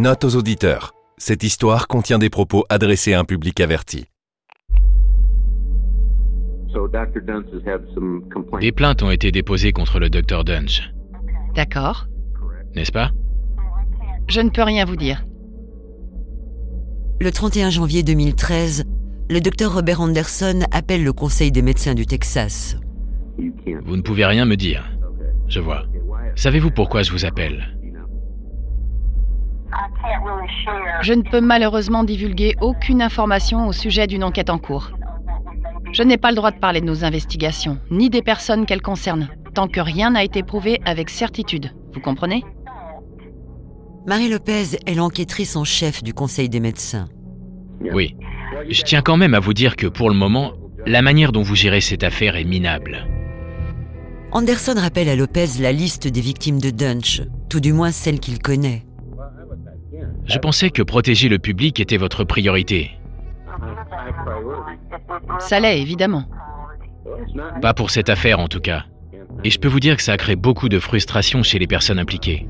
Note aux auditeurs. Cette histoire contient des propos adressés à un public averti. Des plaintes ont été déposées contre le Dr Dunge, D'accord. n'est-ce pas? Je ne peux rien vous dire. Le 31 janvier 2013, le docteur Robert Anderson appelle le Conseil des médecins du Texas. Vous ne pouvez rien me dire. Je vois. Savez-vous pourquoi je vous appelle? Je ne peux malheureusement divulguer aucune information au sujet d'une enquête en cours. Je n'ai pas le droit de parler de nos investigations, ni des personnes qu'elles concernent, tant que rien n'a été prouvé avec certitude. Vous comprenez? Marie Lopez est l'enquêtrice en chef du Conseil des médecins. Oui. Je tiens quand même à vous dire que pour le moment, la manière dont vous gérez cette affaire est minable. Anderson rappelle à Lopez la liste des victimes de Dunch, tout du moins celles qu'il connaît. Je pensais que protéger le public était votre priorité. Ça l'est, évidemment. Pas pour cette affaire en tout cas. Et je peux vous dire que ça a créé beaucoup de frustration chez les personnes impliquées.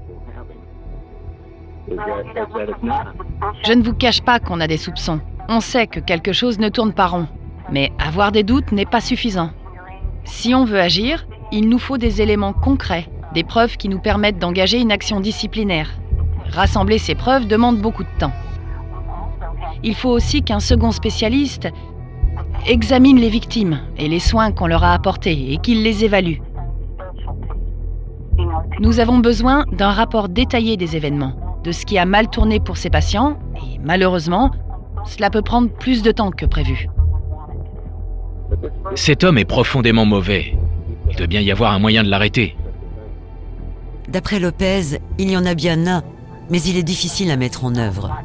Je ne vous cache pas qu'on a des soupçons. On sait que quelque chose ne tourne pas rond. Mais avoir des doutes n'est pas suffisant. Si on veut agir, il nous faut des éléments concrets, des preuves qui nous permettent d'engager une action disciplinaire. Rassembler ces preuves demande beaucoup de temps. Il faut aussi qu'un second spécialiste examine les victimes et les soins qu'on leur a apportés et qu'il les évalue. Nous avons besoin d'un rapport détaillé des événements, de ce qui a mal tourné pour ces patients, et malheureusement, cela peut prendre plus de temps que prévu. Cet homme est profondément mauvais. Il doit bien y avoir un moyen de l'arrêter. D'après Lopez, il y en a bien un, mais il est difficile à mettre en œuvre.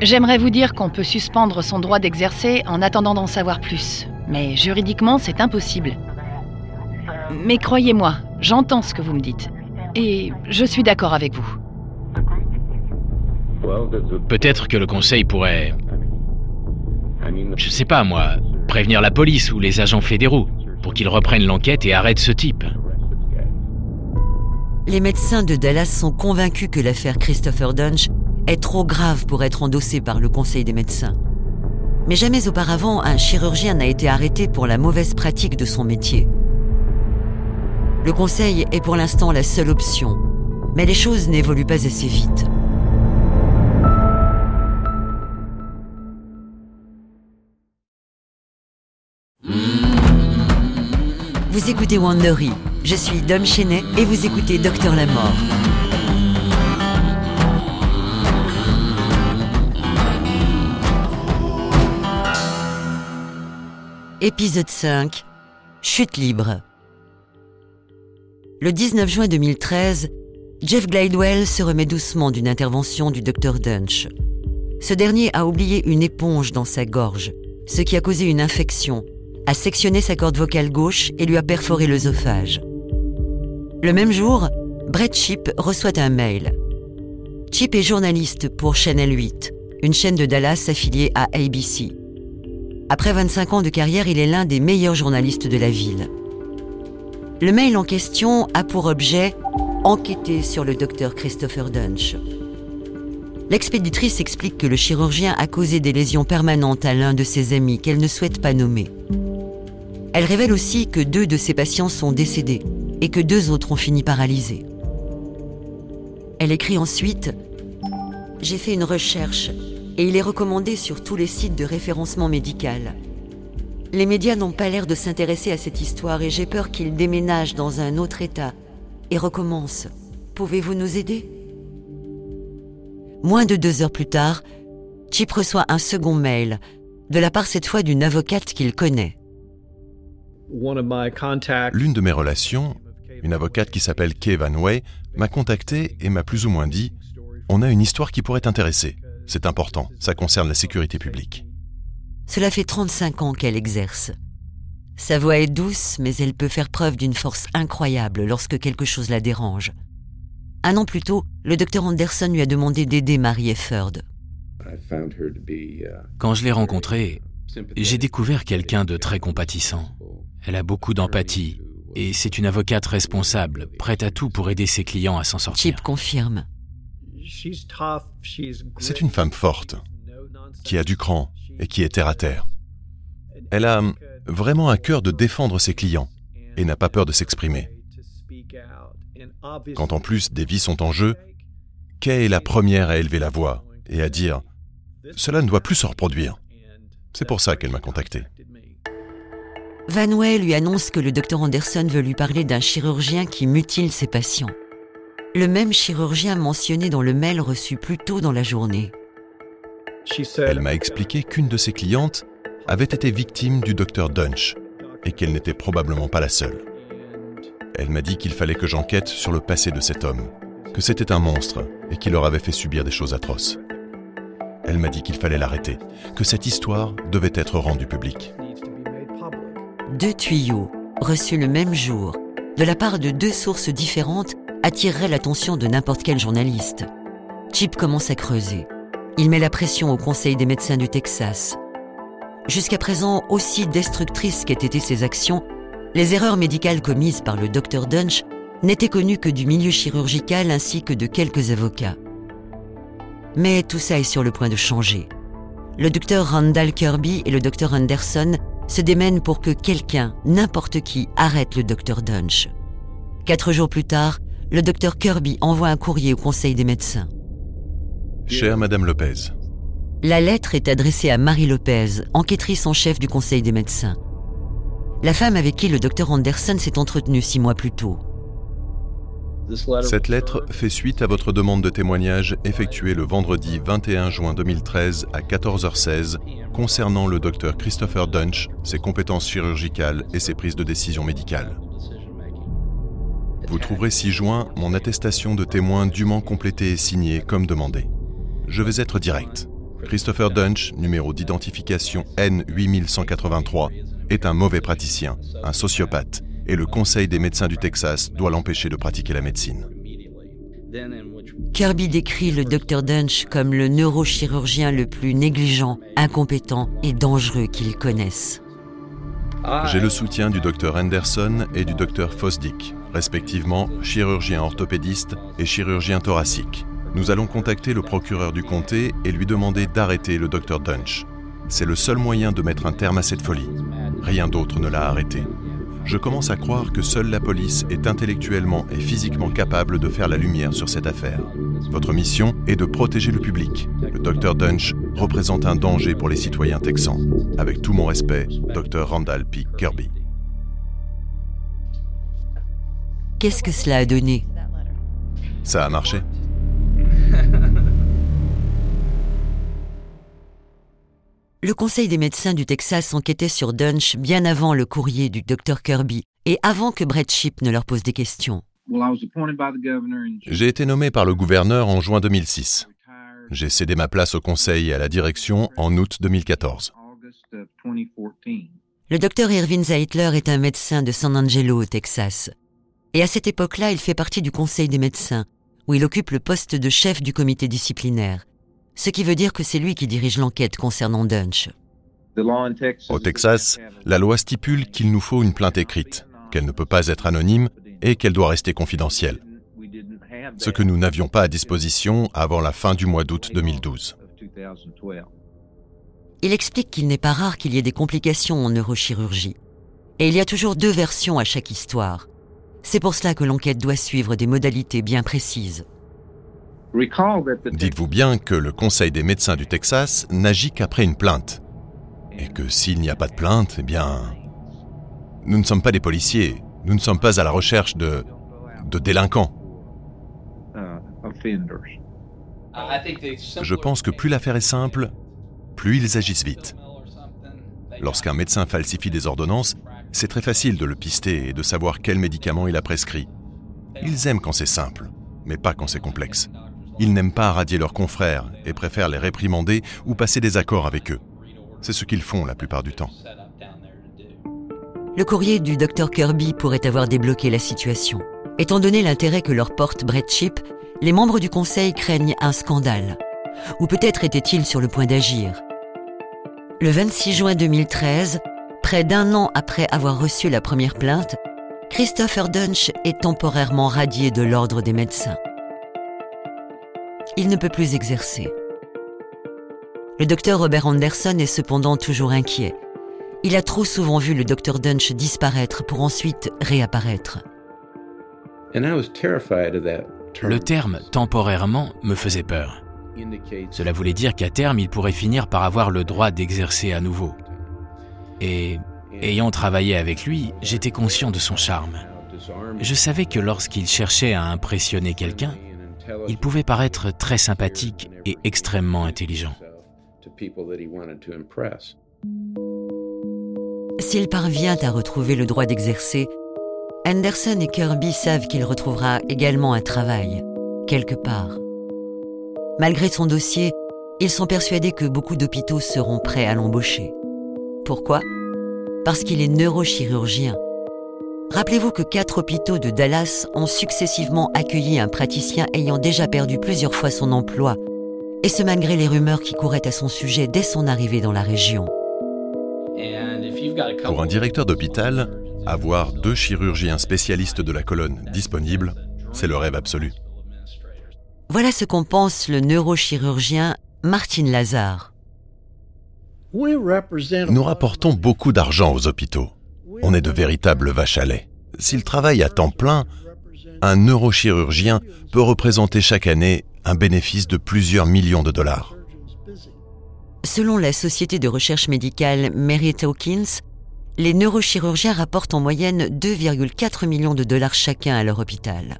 J'aimerais vous dire qu'on peut suspendre son droit d'exercer en attendant d'en savoir plus, mais juridiquement c'est impossible. Mais croyez-moi, j'entends ce que vous me dites, et je suis d'accord avec vous. Peut-être que le conseil pourrait... Je sais pas moi, prévenir la police ou les agents fédéraux pour qu'ils reprennent l'enquête et arrêtent ce type. Les médecins de Dallas sont convaincus que l'affaire Christopher Dunch est trop grave pour être endossée par le Conseil des médecins. Mais jamais auparavant, un chirurgien n'a été arrêté pour la mauvaise pratique de son métier. Le Conseil est pour l'instant la seule option, mais les choses n'évoluent pas assez vite. Vous écoutez Wandery. Je suis Dom Chenet et vous écoutez Docteur la Mort. Épisode 5 Chute libre. Le 19 juin 2013, Jeff Glidewell se remet doucement d'une intervention du Dr Dunch. Ce dernier a oublié une éponge dans sa gorge, ce qui a causé une infection, a sectionné sa corde vocale gauche et lui a perforé l'œsophage. Le même jour, Brett Chip reçoit un mail. Chip est journaliste pour Channel 8, une chaîne de Dallas affiliée à ABC. Après 25 ans de carrière, il est l'un des meilleurs journalistes de la ville. Le mail en question a pour objet enquêter sur le docteur Christopher Dunch. L'expéditrice explique que le chirurgien a causé des lésions permanentes à l'un de ses amis qu'elle ne souhaite pas nommer. Elle révèle aussi que deux de ses patients sont décédés et que deux autres ont fini paralysés. Elle écrit ensuite J'ai fait une recherche et il est recommandé sur tous les sites de référencement médical. Les médias n'ont pas l'air de s'intéresser à cette histoire et j'ai peur qu'il déménage dans un autre État et recommence. Pouvez-vous nous aider? Moins de deux heures plus tard, Chip reçoit un second mail, de la part cette fois d'une avocate qu'il connaît. L'une de mes relations, une avocate qui s'appelle Kay Van Way, m'a contacté et m'a plus ou moins dit On a une histoire qui pourrait t'intéresser. C'est important, ça concerne la sécurité publique. Cela fait 35 ans qu'elle exerce. Sa voix est douce, mais elle peut faire preuve d'une force incroyable lorsque quelque chose la dérange. Un an plus tôt, le docteur Anderson lui a demandé d'aider Mary Efford. Quand je l'ai rencontrée, j'ai découvert quelqu'un de très compatissant. Elle a beaucoup d'empathie et c'est une avocate responsable, prête à tout pour aider ses clients à s'en sortir. Chip confirme. C'est une femme forte, qui a du cran et qui est terre à terre. Elle a vraiment un cœur de défendre ses clients et n'a pas peur de s'exprimer. Quand en plus des vies sont en jeu, Kay est la première à élever la voix et à dire ⁇ Cela ne doit plus se reproduire ⁇ C'est pour ça qu'elle m'a contacté. Van Way lui annonce que le docteur Anderson veut lui parler d'un chirurgien qui mutile ses patients. Le même chirurgien mentionné dans le mail reçu plus tôt dans la journée. Elle m'a expliqué qu'une de ses clientes avait été victime du docteur Dunch et qu'elle n'était probablement pas la seule. Elle m'a dit qu'il fallait que j'enquête sur le passé de cet homme, que c'était un monstre et qu'il leur avait fait subir des choses atroces. Elle m'a dit qu'il fallait l'arrêter, que cette histoire devait être rendue publique. Deux tuyaux, reçus le même jour, de la part de deux sources différentes, attireraient l'attention de n'importe quel journaliste. Chip commence à creuser. Il met la pression au Conseil des médecins du Texas. Jusqu'à présent, aussi destructrices qu'aient été ses actions, les erreurs médicales commises par le docteur Dunch n'étaient connues que du milieu chirurgical ainsi que de quelques avocats. Mais tout ça est sur le point de changer. Le docteur Randall Kirby et le docteur Anderson se démènent pour que quelqu'un, n'importe qui, arrête le docteur Dunch. Quatre jours plus tard, le docteur Kirby envoie un courrier au Conseil des médecins. Chère Madame Lopez. La lettre est adressée à Marie Lopez, enquêtrice en chef du Conseil des médecins. La femme avec qui le docteur Anderson s'est entretenu six mois plus tôt. Cette lettre fait suite à votre demande de témoignage effectuée le vendredi 21 juin 2013 à 14h16 concernant le docteur Christopher Dunch, ses compétences chirurgicales et ses prises de décision médicales. Vous trouverez ci-joint mon attestation de témoin dûment complétée et signée comme demandé. Je vais être direct. Christopher Dunch, numéro d'identification N8183, est un mauvais praticien, un sociopathe, et le Conseil des médecins du Texas doit l'empêcher de pratiquer la médecine. Kirby décrit le docteur Dunch comme le neurochirurgien le plus négligent, incompétent et dangereux qu'il connaisse. J'ai le soutien du docteur Anderson et du docteur Fosdick, respectivement chirurgien orthopédiste et chirurgien thoracique. Nous allons contacter le procureur du comté et lui demander d'arrêter le docteur Dunch. C'est le seul moyen de mettre un terme à cette folie. Rien d'autre ne l'a arrêté. Je commence à croire que seule la police est intellectuellement et physiquement capable de faire la lumière sur cette affaire. Votre mission est de protéger le public. Le docteur Dunch représente un danger pour les citoyens texans. Avec tout mon respect, Dr Randall P. Kirby. Qu'est-ce que cela a donné? Ça a marché. Le Conseil des médecins du Texas enquêtait sur Dunch bien avant le courrier du Dr Kirby et avant que Brett Ship ne leur pose des questions. J'ai été nommé par le gouverneur en juin 2006. J'ai cédé ma place au conseil et à la direction en août 2014. Le docteur Irvin Zeitler est un médecin de San Angelo au Texas. Et à cette époque-là, il fait partie du Conseil des médecins, où il occupe le poste de chef du comité disciplinaire ce qui veut dire que c'est lui qui dirige l'enquête concernant Dunch. Au Texas, la loi stipule qu'il nous faut une plainte écrite, qu'elle ne peut pas être anonyme et qu'elle doit rester confidentielle. Ce que nous n'avions pas à disposition avant la fin du mois d'août 2012. Il explique qu'il n'est pas rare qu'il y ait des complications en neurochirurgie. Et il y a toujours deux versions à chaque histoire. C'est pour cela que l'enquête doit suivre des modalités bien précises. Dites-vous bien que le Conseil des médecins du Texas n'agit qu'après une plainte. Et que s'il n'y a pas de plainte, eh bien... Nous ne sommes pas des policiers, nous ne sommes pas à la recherche de... de délinquants. Je pense que plus l'affaire est simple, plus ils agissent vite. Lorsqu'un médecin falsifie des ordonnances, c'est très facile de le pister et de savoir quel médicament il a prescrit. Ils aiment quand c'est simple, mais pas quand c'est complexe. Ils n'aiment pas radier leurs confrères et préfèrent les réprimander ou passer des accords avec eux. C'est ce qu'ils font la plupart du temps. Le courrier du Dr Kirby pourrait avoir débloqué la situation. Étant donné l'intérêt que leur porte Brett Chip, les membres du conseil craignent un scandale. Ou peut-être étaient-ils sur le point d'agir. Le 26 juin 2013, près d'un an après avoir reçu la première plainte, Christopher Dunch est temporairement radié de l'ordre des médecins. Il ne peut plus exercer. Le docteur Robert Anderson est cependant toujours inquiet. Il a trop souvent vu le docteur Dunch disparaître pour ensuite réapparaître. Le terme temporairement me faisait peur. Cela voulait dire qu'à terme, il pourrait finir par avoir le droit d'exercer à nouveau. Et ayant travaillé avec lui, j'étais conscient de son charme. Je savais que lorsqu'il cherchait à impressionner quelqu'un, il pouvait paraître très sympathique et extrêmement intelligent. S'il parvient à retrouver le droit d'exercer, Anderson et Kirby savent qu'il retrouvera également un travail, quelque part. Malgré son dossier, ils sont persuadés que beaucoup d'hôpitaux seront prêts à l'embaucher. Pourquoi? Parce qu'il est neurochirurgien. Rappelez-vous que quatre hôpitaux de Dallas ont successivement accueilli un praticien ayant déjà perdu plusieurs fois son emploi, et ce malgré les rumeurs qui couraient à son sujet dès son arrivée dans la région. Pour un directeur d'hôpital, avoir deux chirurgiens spécialistes de la colonne disponibles, c'est le rêve absolu. Voilà ce qu'en pense le neurochirurgien Martin Lazare. Nous rapportons beaucoup d'argent aux hôpitaux. On est de véritables vaches à lait. S'il travaille à temps plein, un neurochirurgien peut représenter chaque année un bénéfice de plusieurs millions de dollars. Selon la société de recherche médicale Merritt Hawkins, les neurochirurgiens rapportent en moyenne 2,4 millions de dollars chacun à leur hôpital.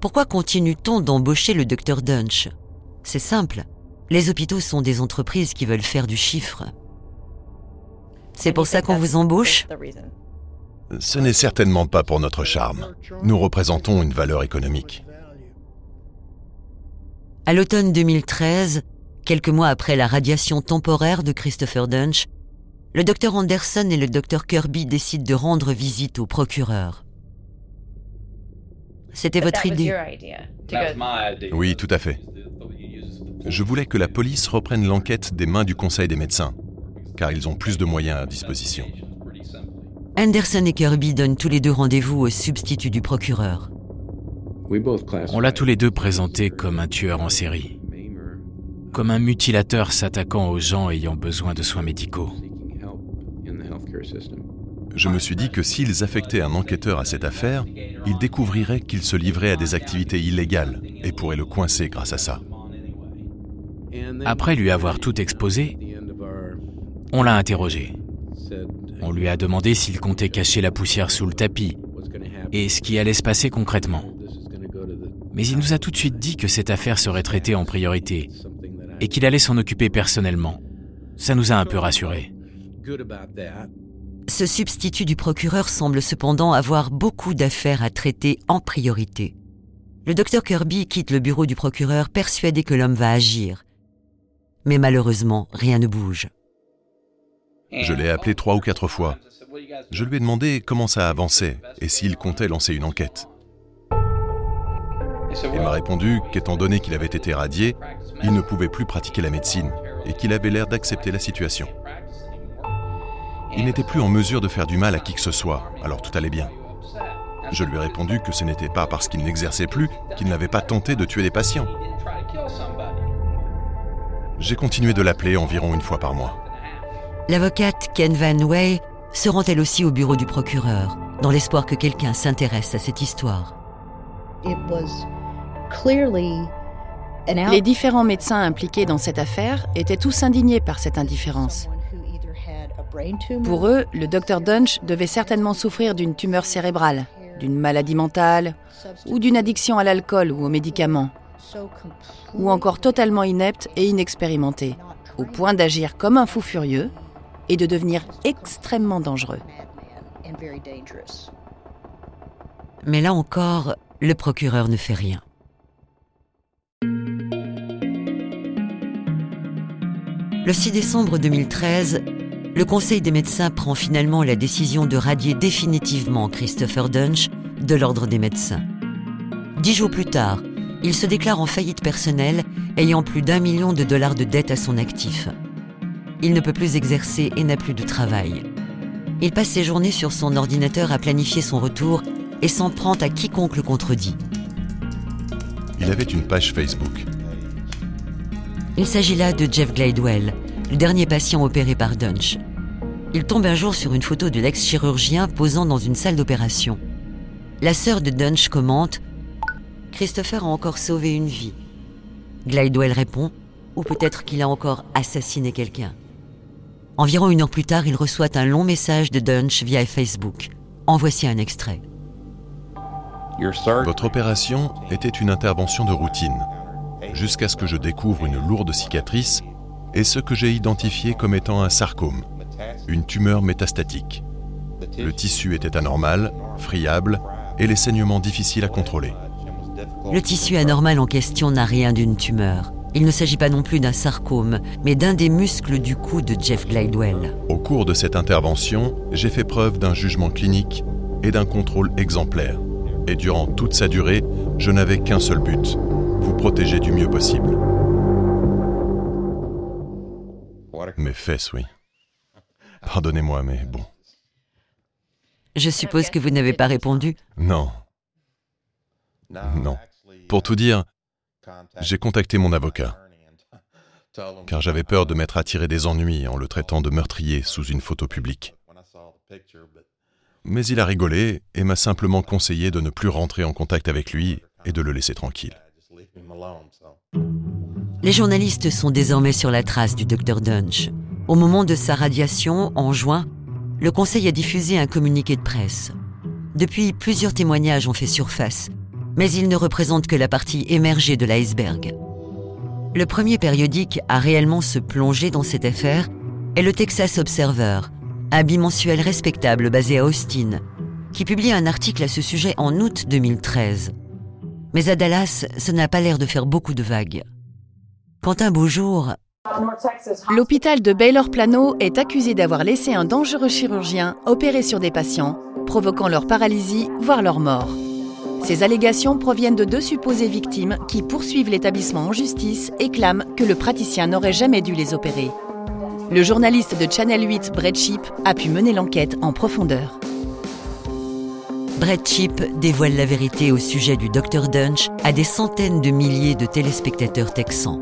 Pourquoi continue-t-on d'embaucher le docteur Dunch? C'est simple. Les hôpitaux sont des entreprises qui veulent faire du chiffre. C'est pour ça qu'on vous embauche Ce n'est certainement pas pour notre charme. Nous représentons une valeur économique. À l'automne 2013, quelques mois après la radiation temporaire de Christopher Dunch, le docteur Anderson et le docteur Kirby décident de rendre visite au procureur. C'était votre idée Oui, tout à fait. Je voulais que la police reprenne l'enquête des mains du Conseil des médecins, car ils ont plus de moyens à disposition. Anderson et Kirby donnent tous les deux rendez-vous au substitut du procureur. On l'a tous les deux présenté comme un tueur en série, comme un mutilateur s'attaquant aux gens ayant besoin de soins médicaux. Je me suis dit que s'ils affectaient un enquêteur à cette affaire, ils découvriraient qu'il se livrait à des activités illégales et pourraient le coincer grâce à ça. Après lui avoir tout exposé, on l'a interrogé. On lui a demandé s'il comptait cacher la poussière sous le tapis et ce qui allait se passer concrètement. Mais il nous a tout de suite dit que cette affaire serait traitée en priorité et qu'il allait s'en occuper personnellement. Ça nous a un peu rassurés. Ce substitut du procureur semble cependant avoir beaucoup d'affaires à traiter en priorité. Le docteur Kirby quitte le bureau du procureur persuadé que l'homme va agir. Mais malheureusement, rien ne bouge. Je l'ai appelé trois ou quatre fois. Je lui ai demandé comment ça avançait et s'il comptait lancer une enquête. Il m'a répondu qu'étant donné qu'il avait été radié, il ne pouvait plus pratiquer la médecine et qu'il avait l'air d'accepter la situation. Il n'était plus en mesure de faire du mal à qui que ce soit, alors tout allait bien. Je lui ai répondu que ce n'était pas parce qu'il n'exerçait plus qu'il n'avait pas tenté de tuer des patients. J'ai continué de l'appeler environ une fois par mois. L'avocate Ken Van Way se rend elle aussi au bureau du procureur, dans l'espoir que quelqu'un s'intéresse à cette histoire. Les différents médecins impliqués dans cette affaire étaient tous indignés par cette indifférence. Pour eux, le docteur Dunch devait certainement souffrir d'une tumeur cérébrale, d'une maladie mentale ou d'une addiction à l'alcool ou aux médicaments, ou encore totalement inepte et inexpérimenté, au point d'agir comme un fou furieux et de devenir extrêmement dangereux. Mais là encore, le procureur ne fait rien. Le 6 décembre 2013, le Conseil des médecins prend finalement la décision de radier définitivement Christopher Dunch de l'Ordre des médecins. Dix jours plus tard, il se déclare en faillite personnelle, ayant plus d'un million de dollars de dettes à son actif. Il ne peut plus exercer et n'a plus de travail. Il passe ses journées sur son ordinateur à planifier son retour et s'en prend à quiconque le contredit. il avait une page Facebook. Il s'agit là de Jeff Glidewell, le dernier patient opéré par Dunch. Il tombe un jour sur une photo de l'ex-chirurgien posant dans une salle d'opération. La sœur de Dunch commente Christopher a encore sauvé une vie. Glidewell répond Ou peut-être qu'il a encore assassiné quelqu'un. Environ une heure plus tard, il reçoit un long message de Dunch via Facebook. En voici un extrait. Votre opération était une intervention de routine, jusqu'à ce que je découvre une lourde cicatrice et ce que j'ai identifié comme étant un sarcome, une tumeur métastatique. Le tissu était anormal, friable et les saignements difficiles à contrôler. Le tissu anormal en question n'a rien d'une tumeur. Il ne s'agit pas non plus d'un sarcome, mais d'un des muscles du cou de Jeff Glidewell. Au cours de cette intervention, j'ai fait preuve d'un jugement clinique et d'un contrôle exemplaire. Et durant toute sa durée, je n'avais qu'un seul but, vous protéger du mieux possible. Mes fesses, oui. Pardonnez-moi, mais bon. Je suppose que vous n'avez pas répondu Non. Non. Pour tout dire, j'ai contacté mon avocat, car j'avais peur de m'être attiré des ennuis en le traitant de meurtrier sous une photo publique. Mais il a rigolé et m'a simplement conseillé de ne plus rentrer en contact avec lui et de le laisser tranquille. Les journalistes sont désormais sur la trace du docteur Dunch. Au moment de sa radiation, en juin, le Conseil a diffusé un communiqué de presse. Depuis, plusieurs témoignages ont fait surface, mais ils ne représentent que la partie émergée de l'iceberg. Le premier périodique à réellement se plonger dans cette affaire est le Texas Observer, un bimensuel respectable basé à Austin, qui publie un article à ce sujet en août 2013. Mais à Dallas, ce n'a pas l'air de faire beaucoup de vagues. Quand un beau jour... L'hôpital de Baylor Plano est accusé d'avoir laissé un dangereux chirurgien opérer sur des patients, provoquant leur paralysie, voire leur mort. Ces allégations proviennent de deux supposées victimes qui poursuivent l'établissement en justice et clament que le praticien n'aurait jamais dû les opérer. Le journaliste de Channel 8, Brett Sheep, a pu mener l'enquête en profondeur. Brett Sheep dévoile la vérité au sujet du Dr Dunch à des centaines de milliers de téléspectateurs texans.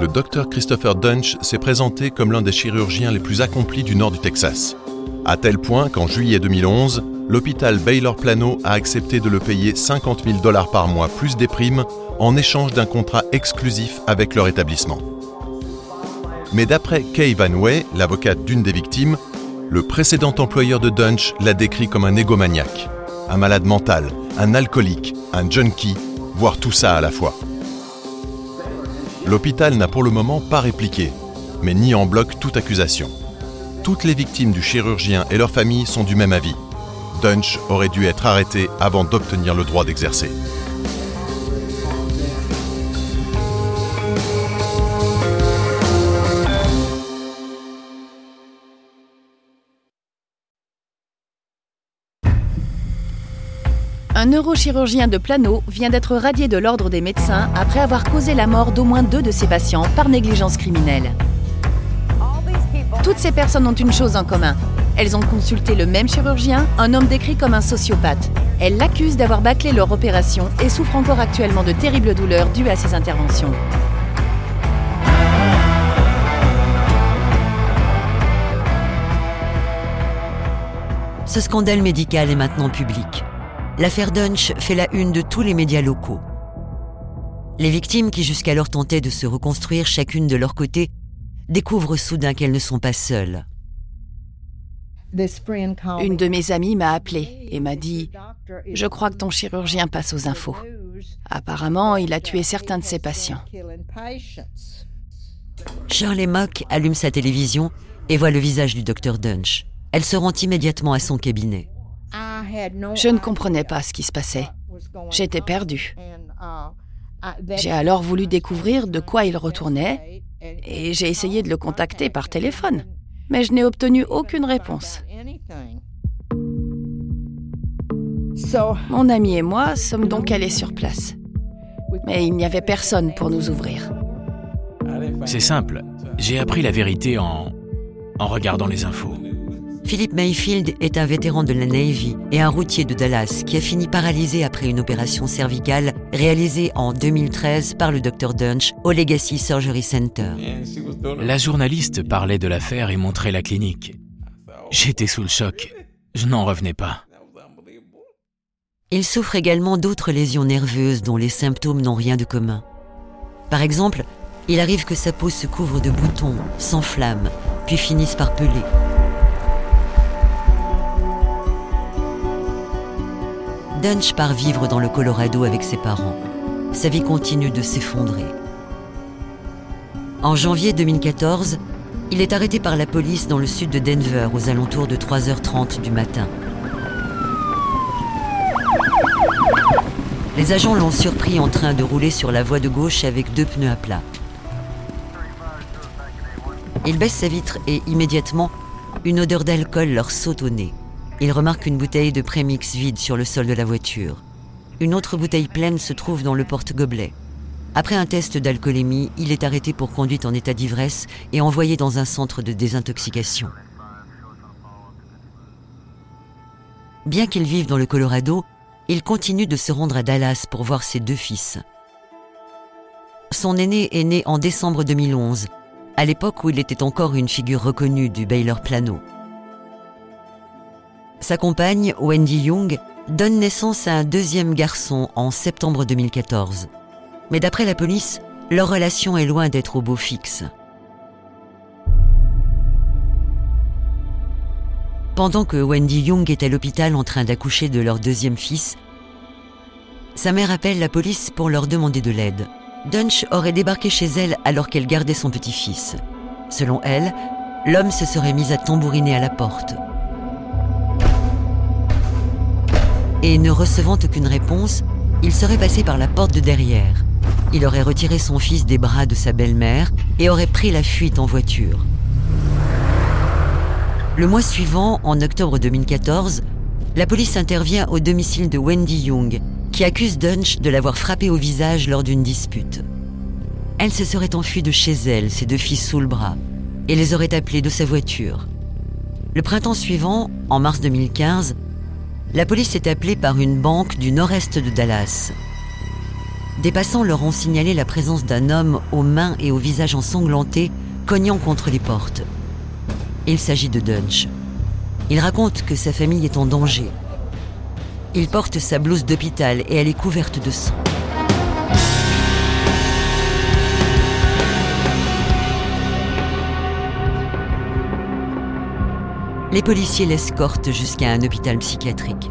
Le docteur Christopher Dunch s'est présenté comme l'un des chirurgiens les plus accomplis du nord du Texas, à tel point qu'en juillet 2011, l'hôpital Baylor Plano a accepté de le payer 50 000 dollars par mois plus des primes en échange d'un contrat exclusif avec leur établissement. Mais d'après Kay Van Way, l'avocate d'une des victimes, le précédent employeur de Dunch l'a décrit comme un égomaniaque, un malade mental, un alcoolique, un junkie, voire tout ça à la fois. L'hôpital n'a pour le moment pas répliqué, mais nie en bloc toute accusation. Toutes les victimes du chirurgien et leurs familles sont du même avis. Aurait dû être arrêté avant d'obtenir le droit d'exercer. Un neurochirurgien de Plano vient d'être radié de l'ordre des médecins après avoir causé la mort d'au moins deux de ses patients par négligence criminelle. Toutes ces personnes ont une chose en commun. Elles ont consulté le même chirurgien, un homme décrit comme un sociopathe. Elles l'accusent d'avoir bâclé leur opération et souffrent encore actuellement de terribles douleurs dues à ces interventions. Ce scandale médical est maintenant public. L'affaire Dunch fait la une de tous les médias locaux. Les victimes qui jusqu'alors tentaient de se reconstruire chacune de leur côté découvrent soudain qu'elles ne sont pas seules. Une de mes amies m'a appelé et m'a dit ⁇ Je crois que ton chirurgien passe aux infos. Apparemment, il a tué certains de ses patients. Shirley Mock allume sa télévision et voit le visage du docteur Dunch. Elle se rend immédiatement à son cabinet. Je ne comprenais pas ce qui se passait. J'étais perdue. J'ai alors voulu découvrir de quoi il retournait et j'ai essayé de le contacter par téléphone, mais je n'ai obtenu aucune réponse. Mon ami et moi sommes donc allés sur place. Mais il n'y avait personne pour nous ouvrir. C'est simple. J'ai appris la vérité en, en regardant les infos. Philip Mayfield est un vétéran de la Navy et un routier de Dallas qui a fini paralysé après une opération cervicale réalisée en 2013 par le Dr Dunch au Legacy Surgery Center. La journaliste parlait de l'affaire et montrait la clinique. J'étais sous le choc. Je n'en revenais pas. Il souffre également d'autres lésions nerveuses dont les symptômes n'ont rien de commun. Par exemple, il arrive que sa peau se couvre de boutons, s'enflamme, puis finisse par peler. Dunch part vivre dans le Colorado avec ses parents. Sa vie continue de s'effondrer. En janvier 2014, il est arrêté par la police dans le sud de Denver aux alentours de 3h30 du matin. Les agents l'ont surpris en train de rouler sur la voie de gauche avec deux pneus à plat. Il baisse sa vitre et immédiatement, une odeur d'alcool leur saute au nez. Il remarque une bouteille de prémix vide sur le sol de la voiture. Une autre bouteille pleine se trouve dans le porte-gobelet. Après un test d'alcoolémie, il est arrêté pour conduite en état d'ivresse et envoyé dans un centre de désintoxication. Bien qu'il vive dans le Colorado, il continue de se rendre à Dallas pour voir ses deux fils. Son aîné est né en décembre 2011, à l'époque où il était encore une figure reconnue du Baylor Plano. Sa compagne, Wendy Young, donne naissance à un deuxième garçon en septembre 2014. Mais d'après la police, leur relation est loin d'être au beau fixe. Pendant que Wendy Young est à l'hôpital en train d'accoucher de leur deuxième fils, sa mère appelle la police pour leur demander de l'aide. Dunch aurait débarqué chez elle alors qu'elle gardait son petit-fils. Selon elle, l'homme se serait mis à tambouriner à la porte. Et ne recevant aucune réponse, il serait passé par la porte de derrière. Il aurait retiré son fils des bras de sa belle-mère et aurait pris la fuite en voiture. Le mois suivant, en octobre 2014, la police intervient au domicile de Wendy Young, qui accuse Dunch de l'avoir frappé au visage lors d'une dispute. Elle se serait enfuie de chez elle, ses deux fils sous le bras, et les aurait appelés de sa voiture. Le printemps suivant, en mars 2015, la police est appelée par une banque du nord-est de Dallas. Des passants leur ont signalé la présence d'un homme aux mains et au visage ensanglanté, cognant contre les portes. Il s'agit de Dunch. Il raconte que sa famille est en danger. Il porte sa blouse d'hôpital et elle est couverte de sang. Les policiers l'escortent jusqu'à un hôpital psychiatrique.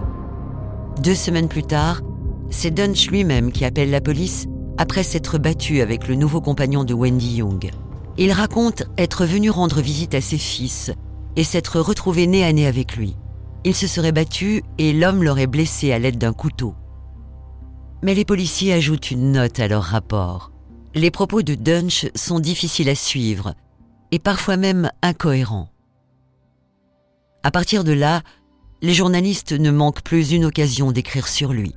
Deux semaines plus tard, c'est Dunch lui-même qui appelle la police après s'être battu avec le nouveau compagnon de Wendy Young. Il raconte être venu rendre visite à ses fils et s'être retrouvé nez à nez avec lui. Il se serait battu et l'homme l'aurait blessé à l'aide d'un couteau. Mais les policiers ajoutent une note à leur rapport. Les propos de Dunch sont difficiles à suivre et parfois même incohérents. À partir de là, les journalistes ne manquent plus une occasion d'écrire sur lui.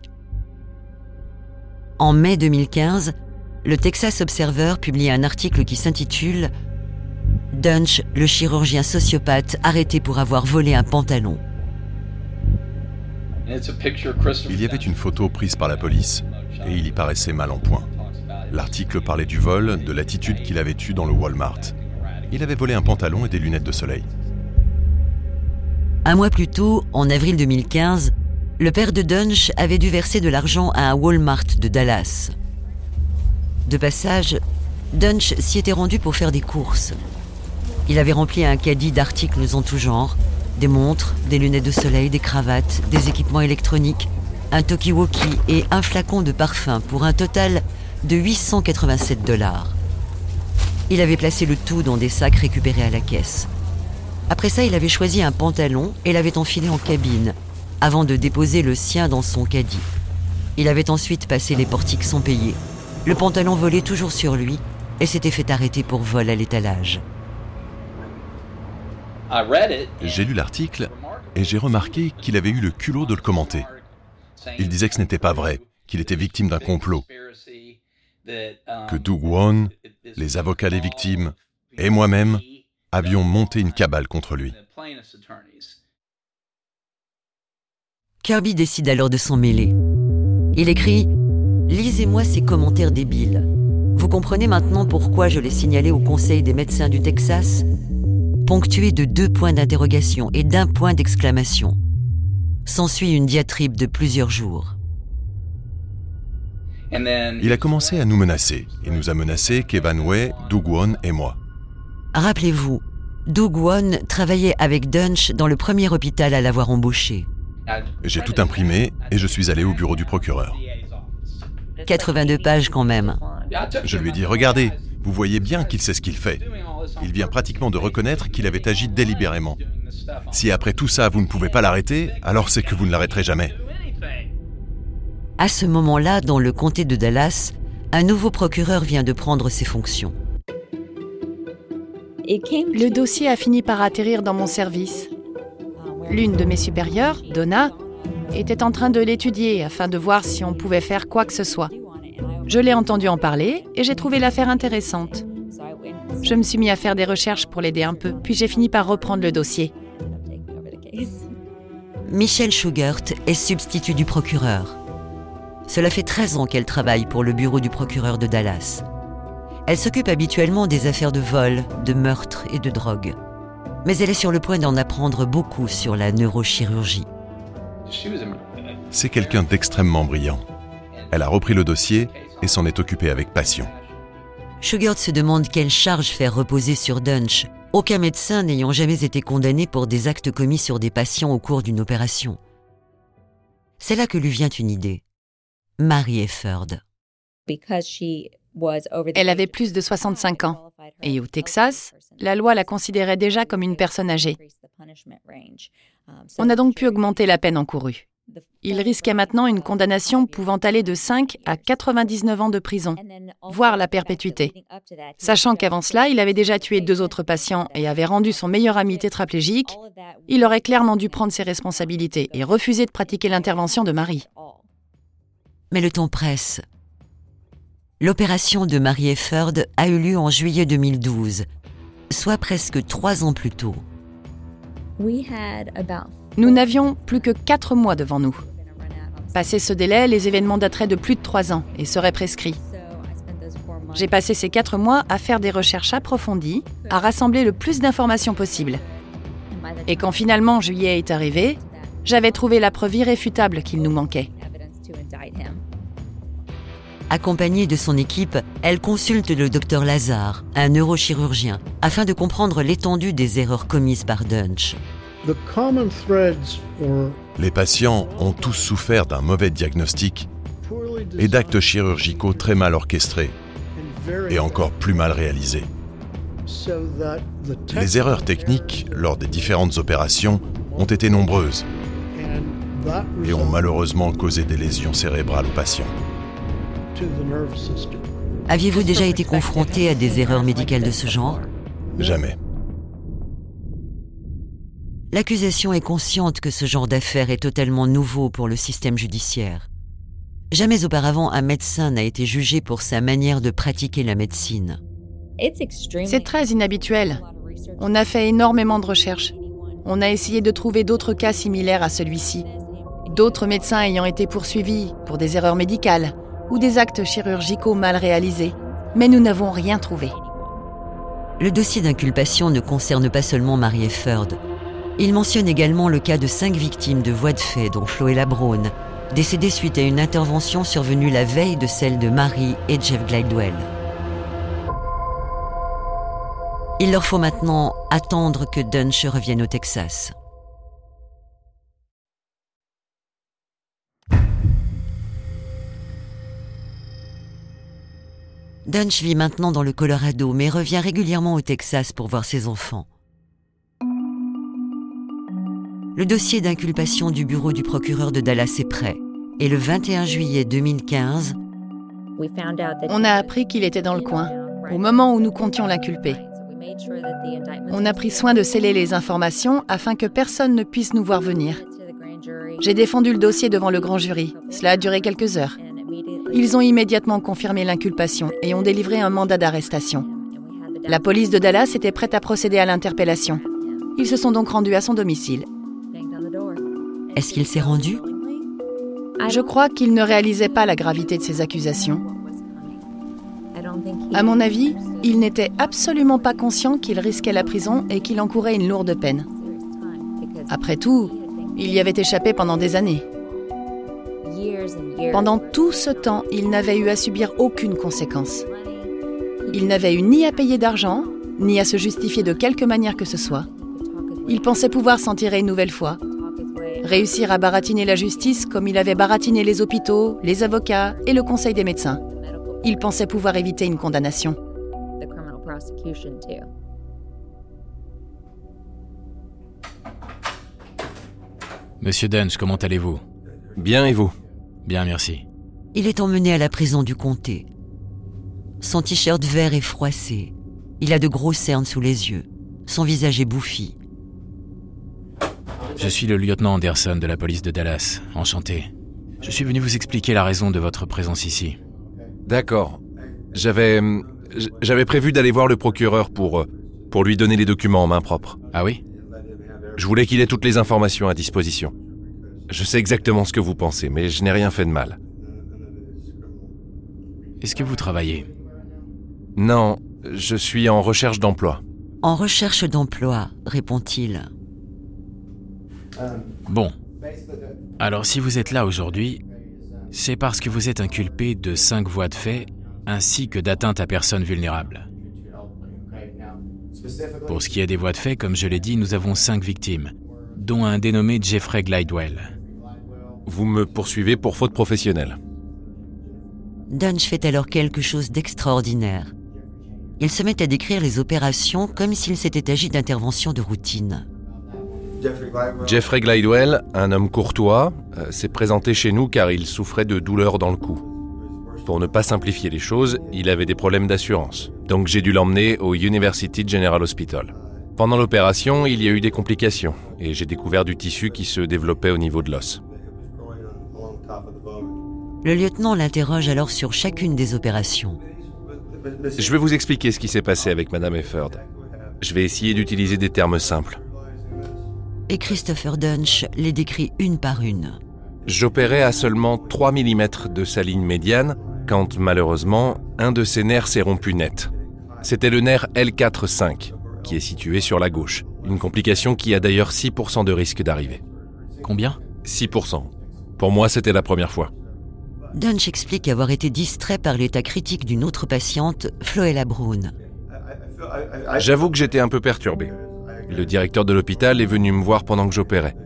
En mai 2015, le Texas Observer publie un article qui s'intitule Dunch, le chirurgien sociopathe arrêté pour avoir volé un pantalon. Il y avait une photo prise par la police et il y paraissait mal en point. L'article parlait du vol, de l'attitude qu'il avait eue dans le Walmart. Il avait volé un pantalon et des lunettes de soleil. Un mois plus tôt, en avril 2015, le père de Dunch avait dû verser de l'argent à un Walmart de Dallas. De passage, Dunch s'y était rendu pour faire des courses. Il avait rempli un caddie d'articles en tout genre, des montres, des lunettes de soleil, des cravates, des équipements électroniques, un talkie-walkie et un flacon de parfum pour un total de 887 dollars. Il avait placé le tout dans des sacs récupérés à la caisse. Après ça, il avait choisi un pantalon et l'avait enfilé en cabine, avant de déposer le sien dans son caddie. Il avait ensuite passé les portiques sans payer. Le pantalon volait toujours sur lui et s'était fait arrêter pour vol à l'étalage. J'ai lu l'article et j'ai remarqué qu'il avait eu le culot de le commenter. Il disait que ce n'était pas vrai, qu'il était victime d'un complot, que Doug Won, les avocats des victimes et moi-même avions monté une cabale contre lui. Kirby décide alors de s'en mêler. Il écrit Lisez-moi ces commentaires débiles. Vous comprenez maintenant pourquoi je l'ai signalé au Conseil des médecins du Texas Ponctué de deux points d'interrogation et d'un point d'exclamation. S'ensuit une diatribe de plusieurs jours. Il a commencé à nous menacer. Il nous a menacé Kevin Way, Doug Won et moi. Rappelez-vous, Doug Won travaillait avec Dunch dans le premier hôpital à l'avoir embauché. J'ai tout imprimé et je suis allé au bureau du procureur. 82 pages quand même. Je lui ai dit, regardez, vous voyez bien qu'il sait ce qu'il fait. Il vient pratiquement de reconnaître qu'il avait agi délibérément. Si après tout ça, vous ne pouvez pas l'arrêter, alors c'est que vous ne l'arrêterez jamais. À ce moment-là, dans le comté de Dallas, un nouveau procureur vient de prendre ses fonctions. Le dossier a fini par atterrir dans mon service. L'une de mes supérieures, Donna, était en train de l'étudier afin de voir si on pouvait faire quoi que ce soit. Je l'ai entendu en parler et j'ai trouvé l'affaire intéressante. Je me suis mis à faire des recherches pour l'aider un peu, puis j'ai fini par reprendre le dossier. Michelle Schugert est substitut du procureur. Cela fait 13 ans qu'elle travaille pour le bureau du procureur de Dallas. Elle s'occupe habituellement des affaires de vol, de meurtre et de drogue. Mais elle est sur le point d'en apprendre beaucoup sur la neurochirurgie. C'est quelqu'un d'extrêmement brillant. Elle a repris le dossier et s'en est occupée avec passion. Sugar se demande quelle charge faire reposer sur Dunch, aucun médecin n'ayant jamais été condamné pour des actes commis sur des patients au cours d'une opération. C'est là que lui vient une idée. Marie Efford. Elle avait plus de 65 ans et au Texas, la loi la considérait déjà comme une personne âgée. On a donc pu augmenter la peine encourue. Il risquait maintenant une condamnation pouvant aller de 5 à 99 ans de prison, voire la perpétuité. Sachant qu'avant cela, il avait déjà tué deux autres patients et avait rendu son meilleur ami tétraplégique, il aurait clairement dû prendre ses responsabilités et refuser de pratiquer l'intervention de Marie. Mais le temps presse. L'opération de Marie Efford a eu lieu en juillet 2012, soit presque trois ans plus tôt. Nous n'avions plus que quatre mois devant nous. Passé ce délai, les événements dateraient de plus de trois ans et seraient prescrits. J'ai passé ces quatre mois à faire des recherches approfondies, à rassembler le plus d'informations possible. Et quand finalement juillet est arrivé, j'avais trouvé la preuve irréfutable qu'il nous manquait. Accompagnée de son équipe, elle consulte le docteur Lazare, un neurochirurgien, afin de comprendre l'étendue des erreurs commises par Dunch. Les patients ont tous souffert d'un mauvais diagnostic et d'actes chirurgicaux très mal orchestrés et encore plus mal réalisés. Les erreurs techniques lors des différentes opérations ont été nombreuses et ont malheureusement causé des lésions cérébrales aux patients. Aviez-vous déjà été confronté à des erreurs médicales de ce genre Jamais. L'accusation est consciente que ce genre d'affaires est totalement nouveau pour le système judiciaire. Jamais auparavant un médecin n'a été jugé pour sa manière de pratiquer la médecine. C'est très inhabituel. On a fait énormément de recherches. On a essayé de trouver d'autres cas similaires à celui-ci. D'autres médecins ayant été poursuivis pour des erreurs médicales ou des actes chirurgicaux mal réalisés. Mais nous n'avons rien trouvé. Le dossier d'inculpation ne concerne pas seulement Marie Efford. Il mentionne également le cas de cinq victimes de voies de fait, dont Floella Brown, décédée suite à une intervention survenue la veille de celle de Marie et Jeff Glidewell. Il leur faut maintenant attendre que Dunch revienne au Texas. Dunch vit maintenant dans le Colorado, mais revient régulièrement au Texas pour voir ses enfants. Le dossier d'inculpation du bureau du procureur de Dallas est prêt. Et le 21 juillet 2015, on a appris qu'il était dans le coin, au moment où nous comptions l'inculper. On a pris soin de sceller les informations afin que personne ne puisse nous voir venir. J'ai défendu le dossier devant le grand jury. Cela a duré quelques heures. Ils ont immédiatement confirmé l'inculpation et ont délivré un mandat d'arrestation. La police de Dallas était prête à procéder à l'interpellation. Ils se sont donc rendus à son domicile. Est-ce qu'il s'est rendu? Je crois qu'il ne réalisait pas la gravité de ces accusations. À mon avis, il n'était absolument pas conscient qu'il risquait la prison et qu'il encourait une lourde peine. Après tout, il y avait échappé pendant des années. Pendant tout ce temps, il n'avait eu à subir aucune conséquence. Il n'avait eu ni à payer d'argent, ni à se justifier de quelque manière que ce soit. Il pensait pouvoir s'en tirer une nouvelle fois, réussir à baratiner la justice comme il avait baratiné les hôpitaux, les avocats et le conseil des médecins. Il pensait pouvoir éviter une condamnation. Monsieur Dunge, comment allez-vous? Bien et vous? Bien, merci. Il est emmené à la prison du comté. Son t-shirt vert est froissé. Il a de gros cernes sous les yeux. Son visage est bouffi. Je suis le lieutenant Anderson de la police de Dallas. Enchanté. Je suis venu vous expliquer la raison de votre présence ici. D'accord. J'avais. J'avais prévu d'aller voir le procureur pour. pour lui donner les documents en main propre. Ah oui? Je voulais qu'il ait toutes les informations à disposition. Je sais exactement ce que vous pensez, mais je n'ai rien fait de mal. Est-ce que vous travaillez? Non, je suis en recherche d'emploi. En recherche d'emploi, répond-il. Bon. Alors si vous êtes là aujourd'hui, c'est parce que vous êtes inculpé de cinq voies de fait ainsi que d'atteinte à personnes vulnérables. Pour ce qui est des voies de fait, comme je l'ai dit, nous avons cinq victimes, dont un dénommé Jeffrey Glidewell. Vous me poursuivez pour faute professionnelle. Dunge fait alors quelque chose d'extraordinaire. Il se met à décrire les opérations comme s'il s'était agi d'interventions de routine. Jeffrey Glidewell, un homme courtois, euh, s'est présenté chez nous car il souffrait de douleurs dans le cou. Pour ne pas simplifier les choses, il avait des problèmes d'assurance. Donc j'ai dû l'emmener au University General Hospital. Pendant l'opération, il y a eu des complications et j'ai découvert du tissu qui se développait au niveau de l'os. Le lieutenant l'interroge alors sur chacune des opérations. Je vais vous expliquer ce qui s'est passé avec Madame Efford. Je vais essayer d'utiliser des termes simples. Et Christopher Dunch les décrit une par une. J'opérais à seulement 3 mm de sa ligne médiane quand malheureusement un de ses nerfs s'est rompu net. C'était le nerf L4-5 qui est situé sur la gauche, une complication qui a d'ailleurs 6% de risque d'arriver. Combien? 6%. Pour moi, c'était la première fois. Dunch explique avoir été distrait par l'état critique d'une autre patiente, Floella Brown. J'avoue que j'étais un peu perturbé. Le directeur de l'hôpital est venu me voir pendant que j'opérais.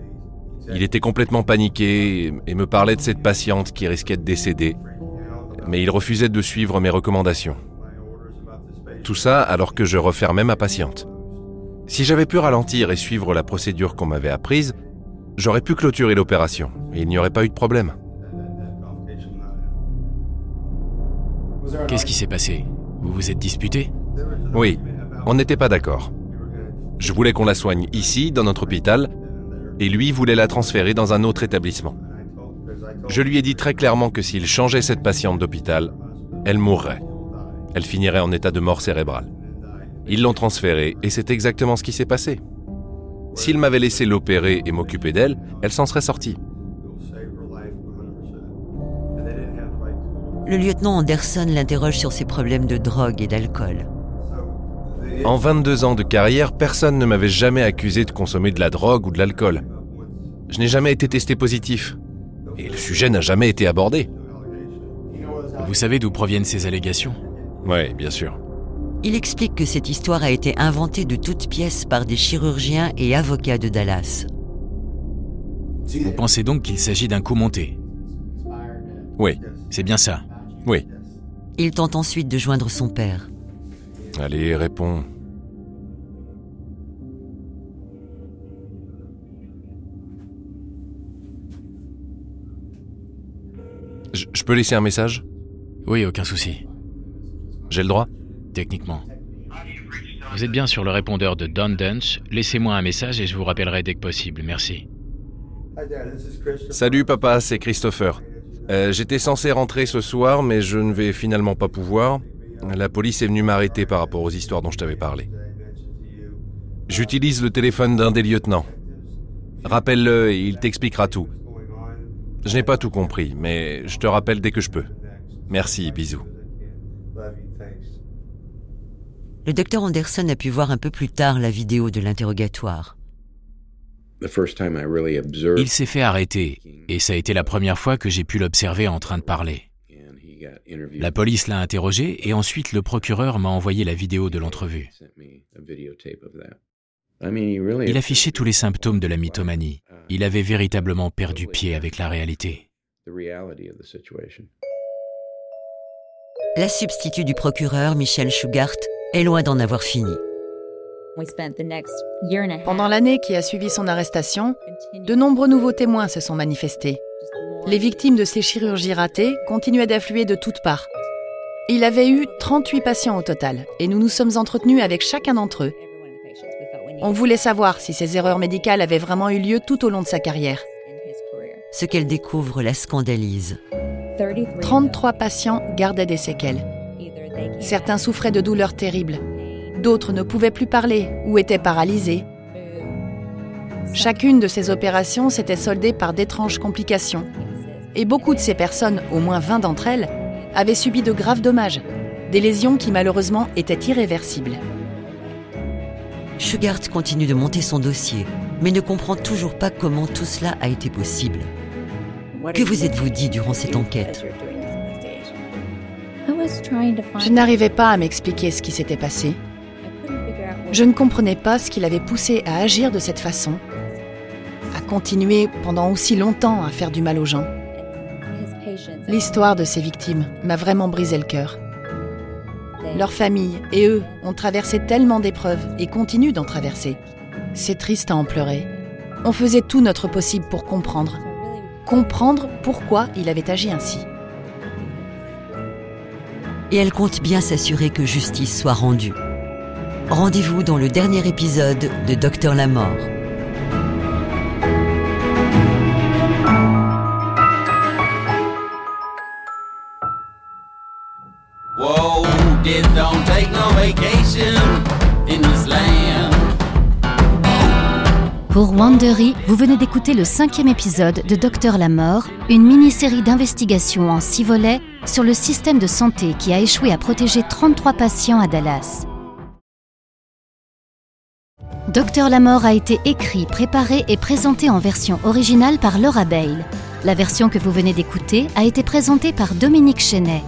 Il était complètement paniqué et me parlait de cette patiente qui risquait de décéder, mais il refusait de suivre mes recommandations. Tout ça alors que je refermais ma patiente. Si j'avais pu ralentir et suivre la procédure qu'on m'avait apprise, j'aurais pu clôturer l'opération et il n'y aurait pas eu de problème. Qu'est-ce qui s'est passé? Vous vous êtes disputé? Oui, on n'était pas d'accord. Je voulais qu'on la soigne ici, dans notre hôpital, et lui voulait la transférer dans un autre établissement. Je lui ai dit très clairement que s'il changeait cette patiente d'hôpital, elle mourrait. Elle finirait en état de mort cérébrale. Ils l'ont transférée et c'est exactement ce qui s'est passé. S'il m'avait laissé l'opérer et m'occuper d'elle, elle s'en serait sortie. Le lieutenant Anderson l'interroge sur ses problèmes de drogue et d'alcool. En 22 ans de carrière, personne ne m'avait jamais accusé de consommer de la drogue ou de l'alcool. Je n'ai jamais été testé positif. Et le sujet n'a jamais été abordé. Vous savez d'où proviennent ces allégations? Oui, bien sûr. Il explique que cette histoire a été inventée de toutes pièces par des chirurgiens et avocats de Dallas. Vous pensez donc qu'il s'agit d'un coup monté? Oui, C'est bien ça. Oui. Il tente ensuite de joindre son père. Allez, réponds. Je, je peux laisser un message? Oui, aucun souci. J'ai le droit? Techniquement. Vous êtes bien sur le répondeur de Don Dunch. Laissez-moi un message et je vous rappellerai dès que possible. Merci. Salut papa, c'est Christopher. Euh, J'étais censé rentrer ce soir, mais je ne vais finalement pas pouvoir. La police est venue m'arrêter par rapport aux histoires dont je t'avais parlé. J'utilise le téléphone d'un des lieutenants. Rappelle-le et il t'expliquera tout. Je n'ai pas tout compris, mais je te rappelle dès que je peux. Merci, bisous. Le docteur Anderson a pu voir un peu plus tard la vidéo de l'interrogatoire. Il s'est fait arrêter, et ça a été la première fois que j'ai pu l'observer en train de parler. La police l'a interrogé et ensuite le procureur m'a envoyé la vidéo de l'entrevue. Il affichait tous les symptômes de la mythomanie. Il avait véritablement perdu pied avec la réalité. La substitut du procureur, Michel Schugart, est loin d'en avoir fini. Pendant l'année qui a suivi son arrestation, de nombreux nouveaux témoins se sont manifestés. Les victimes de ces chirurgies ratées continuaient d'affluer de toutes parts. Il avait eu 38 patients au total et nous nous sommes entretenus avec chacun d'entre eux. On voulait savoir si ces erreurs médicales avaient vraiment eu lieu tout au long de sa carrière. Ce qu'elle découvre la scandalise. 33 patients gardaient des séquelles. Certains souffraient de douleurs terribles. D'autres ne pouvaient plus parler ou étaient paralysés. Chacune de ces opérations s'était soldée par d'étranges complications. Et beaucoup de ces personnes, au moins 20 d'entre elles, avaient subi de graves dommages, des lésions qui malheureusement étaient irréversibles. Sugart continue de monter son dossier, mais ne comprend toujours pas comment tout cela a été possible. Que vous êtes-vous dit durant cette enquête? Je n'arrivais pas à m'expliquer ce qui s'était passé. Je ne comprenais pas ce qui l'avait poussé à agir de cette façon, à continuer pendant aussi longtemps à faire du mal aux gens. L'histoire de ces victimes m'a vraiment brisé le cœur. Leurs familles et eux ont traversé tellement d'épreuves et continuent d'en traverser. C'est triste à en pleurer. On faisait tout notre possible pour comprendre. Comprendre pourquoi il avait agi ainsi. Et elle compte bien s'assurer que justice soit rendue. Rendez-vous dans le dernier épisode de Docteur la Mort. Pour Wandery, vous venez d'écouter le cinquième épisode de Docteur la Mort, une mini-série d'investigation en six volets sur le système de santé qui a échoué à protéger 33 patients à Dallas. Docteur la Mort a été écrit, préparé et présenté en version originale par Laura Bale. La version que vous venez d'écouter a été présentée par Dominique Chenet.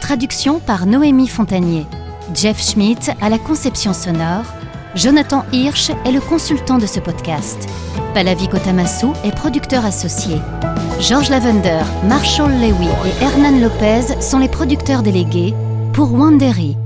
Traduction par Noémie Fontanier. Jeff Schmidt à la conception sonore. Jonathan Hirsch est le consultant de ce podcast. Palavi Kotamasu est producteur associé. George Lavender, Marshall Lewy et Hernan Lopez sont les producteurs délégués pour Wandery.